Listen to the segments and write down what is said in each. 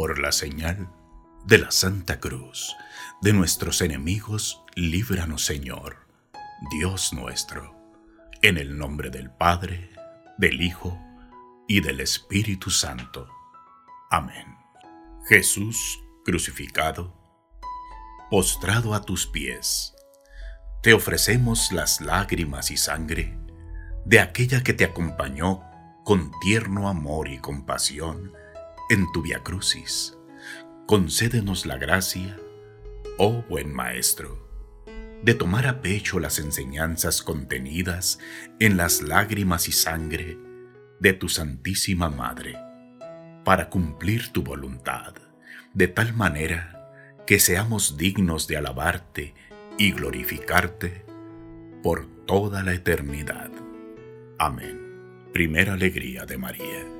Por la señal de la Santa Cruz, de nuestros enemigos, líbranos Señor, Dios nuestro, en el nombre del Padre, del Hijo y del Espíritu Santo. Amén. Jesús crucificado, postrado a tus pies, te ofrecemos las lágrimas y sangre de aquella que te acompañó con tierno amor y compasión en tu Via Crucis. Concédenos la gracia, oh buen Maestro, de tomar a pecho las enseñanzas contenidas en las lágrimas y sangre de tu Santísima Madre, para cumplir tu voluntad, de tal manera que seamos dignos de alabarte y glorificarte por toda la eternidad. Amén. Primera alegría de María.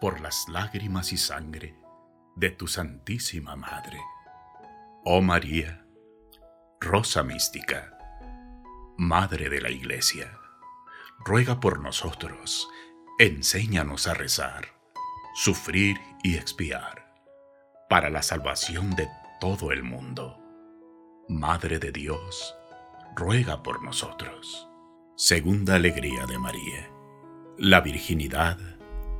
por las lágrimas y sangre de tu Santísima Madre. Oh María, Rosa Mística, Madre de la Iglesia, ruega por nosotros, enséñanos a rezar, sufrir y expiar, para la salvación de todo el mundo. Madre de Dios, ruega por nosotros. Segunda alegría de María. La virginidad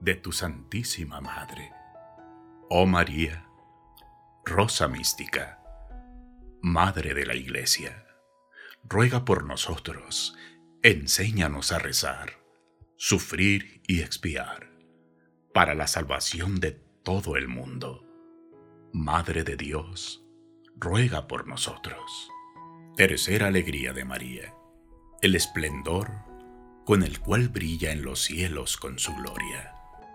de tu Santísima Madre. Oh María, Rosa Mística, Madre de la Iglesia, ruega por nosotros, enséñanos a rezar, sufrir y expiar, para la salvación de todo el mundo. Madre de Dios, ruega por nosotros. Tercera alegría de María, el esplendor con el cual brilla en los cielos con su gloria.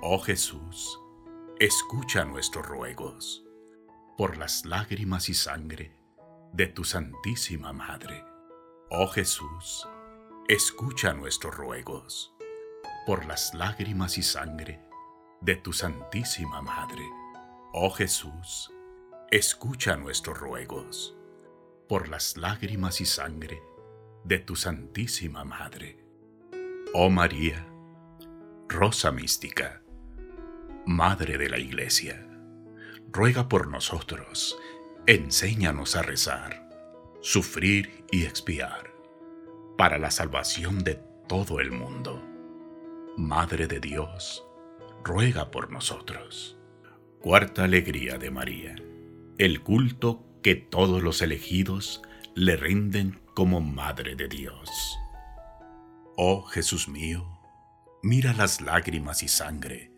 Oh Jesús, escucha nuestros ruegos por las lágrimas y sangre de tu Santísima Madre. Oh Jesús, escucha nuestros ruegos por las lágrimas y sangre de tu Santísima Madre. Oh Jesús, escucha nuestros ruegos por las lágrimas y sangre de tu Santísima Madre. Oh María, Rosa Mística, Madre de la Iglesia, ruega por nosotros, enséñanos a rezar sufrir y expiar, para la salvación de todo el mundo. Madre de Dios, ruega por nosotros. Cuarta alegría de María, el culto que todos los elegidos le rinden como Madre de Dios. Oh Jesús mío, mira las lágrimas y sangre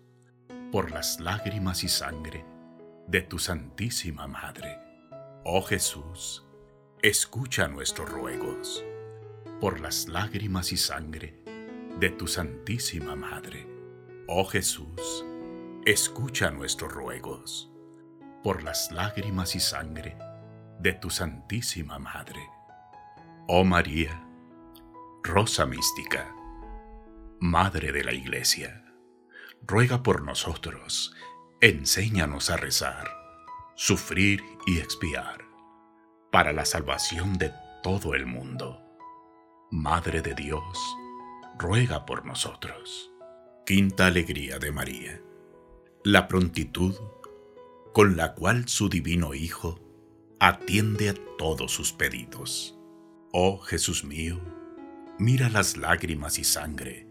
por las lágrimas y sangre de tu Santísima Madre. Oh Jesús, escucha nuestros ruegos por las lágrimas y sangre de tu Santísima Madre. Oh Jesús, escucha nuestros ruegos por las lágrimas y sangre de tu Santísima Madre. Oh María, Rosa Mística, Madre de la Iglesia, ruega por nosotros, enséñanos a rezar, sufrir y expiar para la salvación de todo el mundo. Madre de Dios, ruega por nosotros. Quinta alegría de María. La prontitud con la cual su divino Hijo atiende a todos sus pedidos. Oh Jesús mío, mira las lágrimas y sangre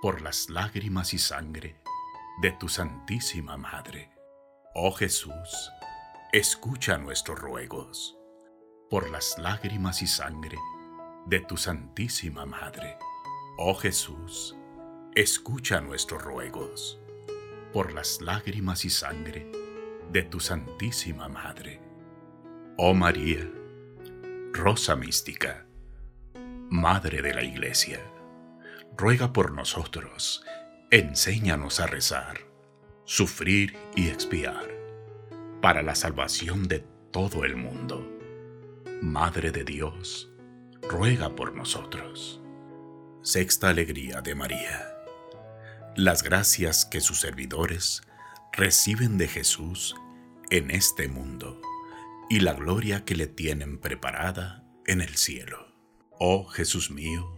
por las lágrimas y sangre de tu Santísima Madre. Oh Jesús, escucha nuestros ruegos por las lágrimas y sangre de tu Santísima Madre. Oh Jesús, escucha nuestros ruegos por las lágrimas y sangre de tu Santísima Madre. Oh María, Rosa Mística, Madre de la Iglesia, ruega por nosotros, enséñanos a rezar, sufrir y expiar, para la salvación de todo el mundo. Madre de Dios, ruega por nosotros. Sexta Alegría de María. Las gracias que sus servidores reciben de Jesús en este mundo y la gloria que le tienen preparada en el cielo. Oh Jesús mío,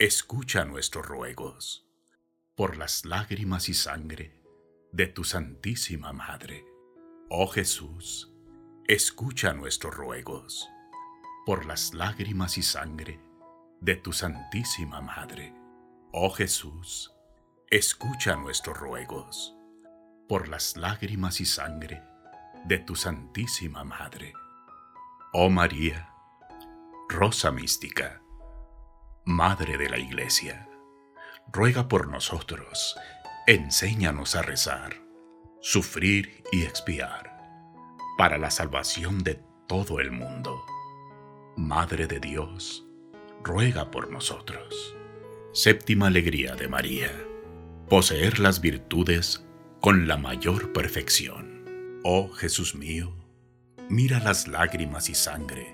escucha nuestros ruegos por las lágrimas y sangre de tu Santísima Madre. Oh Jesús, escucha nuestros ruegos por las lágrimas y sangre de tu Santísima Madre. Oh Jesús, escucha nuestros ruegos por las lágrimas y sangre de tu Santísima Madre. Oh María, Rosa Mística, Madre de la Iglesia, ruega por nosotros, enséñanos a rezar, sufrir y expiar, para la salvación de todo el mundo. Madre de Dios, ruega por nosotros. Séptima alegría de María poseer las virtudes con la mayor perfección. Oh Jesús mío, mira las lágrimas y sangre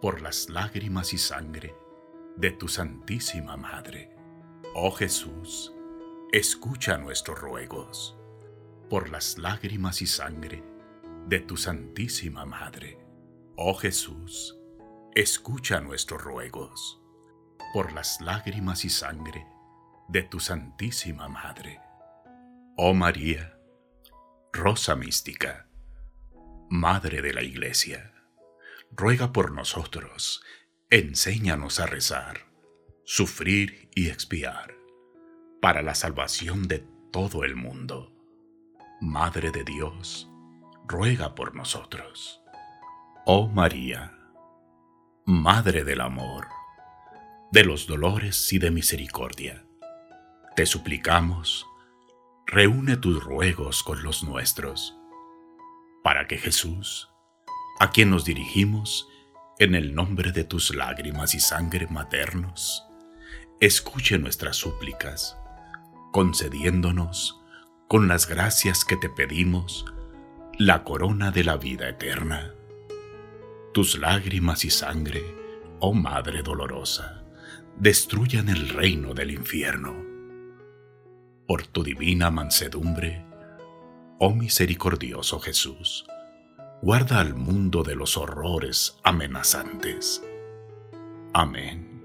por las lágrimas y sangre de tu Santísima Madre. Oh Jesús, escucha nuestros ruegos por las lágrimas y sangre de tu Santísima Madre. Oh Jesús, escucha nuestros ruegos por las lágrimas y sangre de tu Santísima Madre. Oh María, Rosa Mística, Madre de la Iglesia, ruega por nosotros, enséñanos a rezar, sufrir y expiar, para la salvación de todo el mundo. Madre de Dios, ruega por nosotros. Oh María, Madre del Amor, de los dolores y de misericordia te suplicamos, reúne tus ruegos con los nuestros, para que Jesús, a quien nos dirigimos en el nombre de tus lágrimas y sangre maternos, escuche nuestras súplicas, concediéndonos, con las gracias que te pedimos, la corona de la vida eterna. Tus lágrimas y sangre, oh Madre dolorosa, destruyan el reino del infierno por tu divina mansedumbre, Oh misericordioso Jesús, guarda al mundo de los horrores amenazantes. Amén.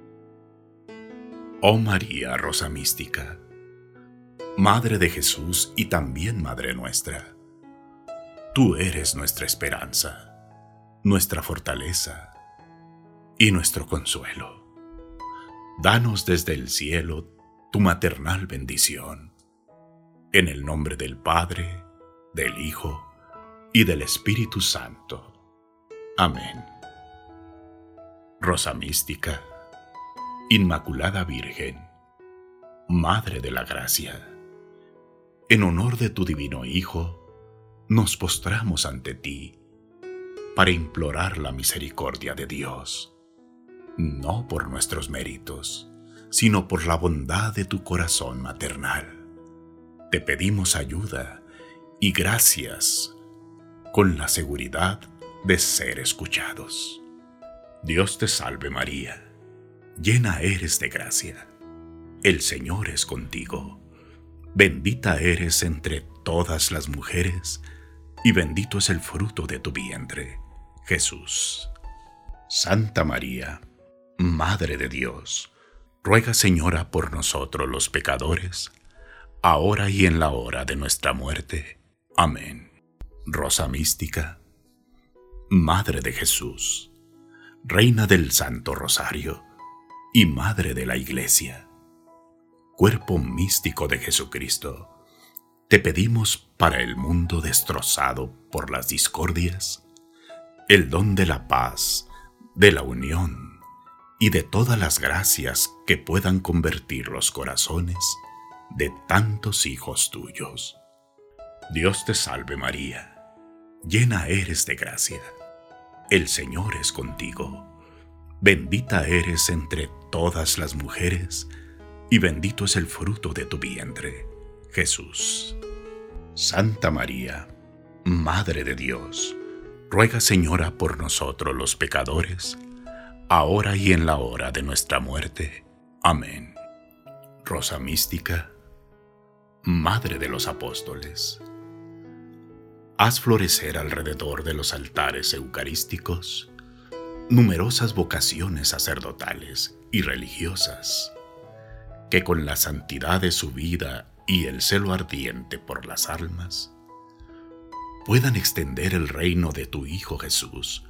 Oh María Rosa Mística, Madre de Jesús y también Madre nuestra, tú eres nuestra esperanza, nuestra fortaleza y nuestro consuelo. Danos desde el cielo tu maternal bendición. En el nombre del Padre, del Hijo y del Espíritu Santo. Amén. Rosa Mística, Inmaculada Virgen, Madre de la Gracia, en honor de tu Divino Hijo, nos postramos ante ti para implorar la misericordia de Dios, no por nuestros méritos, sino por la bondad de tu corazón maternal. Te pedimos ayuda y gracias con la seguridad de ser escuchados. Dios te salve María, llena eres de gracia. El Señor es contigo. Bendita eres entre todas las mujeres, y bendito es el fruto de tu vientre, Jesús. Santa María, Madre de Dios, ruega Señora por nosotros los pecadores, ahora y en la hora de nuestra muerte. Amén. Rosa Mística, Madre de Jesús, Reina del Santo Rosario y Madre de la Iglesia, Cuerpo místico de Jesucristo, te pedimos para el mundo destrozado por las discordias, el don de la paz, de la unión y de todas las gracias que puedan convertir los corazones de tantos hijos tuyos. Dios te salve María, llena eres de gracia. El Señor es contigo. Bendita eres entre todas las mujeres, y bendito es el fruto de tu vientre, Jesús. Santa María, Madre de Dios, ruega Señora por nosotros los pecadores, ahora y en la hora de nuestra muerte. Amén. Rosa Mística, Madre de los Apóstoles haz florecer alrededor de los altares eucarísticos numerosas vocaciones sacerdotales y religiosas, que con la santidad de su vida y el celo ardiente por las almas, puedan extender el reino de tu Hijo Jesús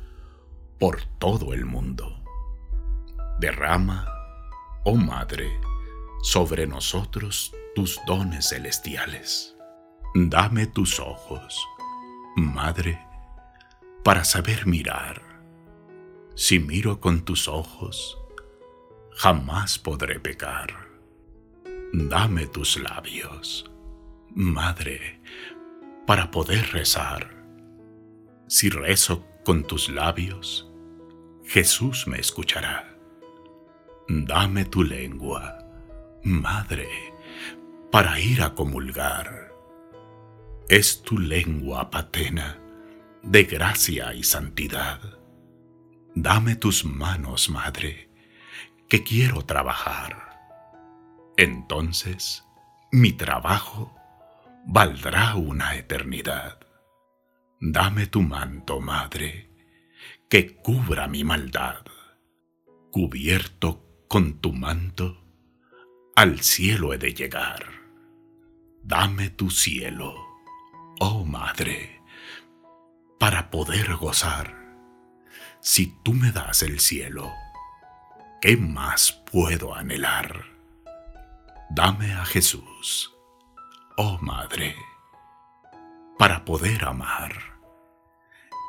por todo el mundo. Derrama, oh Madre, sobre nosotros tus dones celestiales. Dame tus ojos Madre, para saber mirar. Si miro con tus ojos, jamás podré pecar. Dame tus labios, Madre, para poder rezar. Si rezo con tus labios, Jesús me escuchará. Dame tu lengua, Madre, para ir a comulgar es tu lengua patena de gracia y santidad. Dame tus manos, Madre, que quiero trabajar. Entonces mi trabajo valdrá una eternidad. Dame tu manto, Madre, que cubra mi maldad. Cubierto con tu manto, al cielo he de llegar. Dame tu cielo oh Madre, para poder gozar. Si tú me das el cielo, ¿qué más puedo anhelar? Dame a Jesús, oh Madre, para poder amar.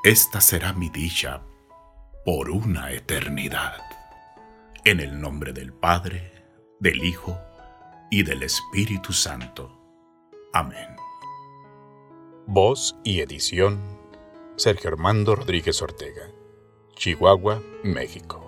Esta será mi dicha por una eternidad. En el nombre del Padre, del Hijo y del Espíritu Santo. Amén. Voz y edición Sergio Armando Rodríguez Ortega, Chihuahua, México.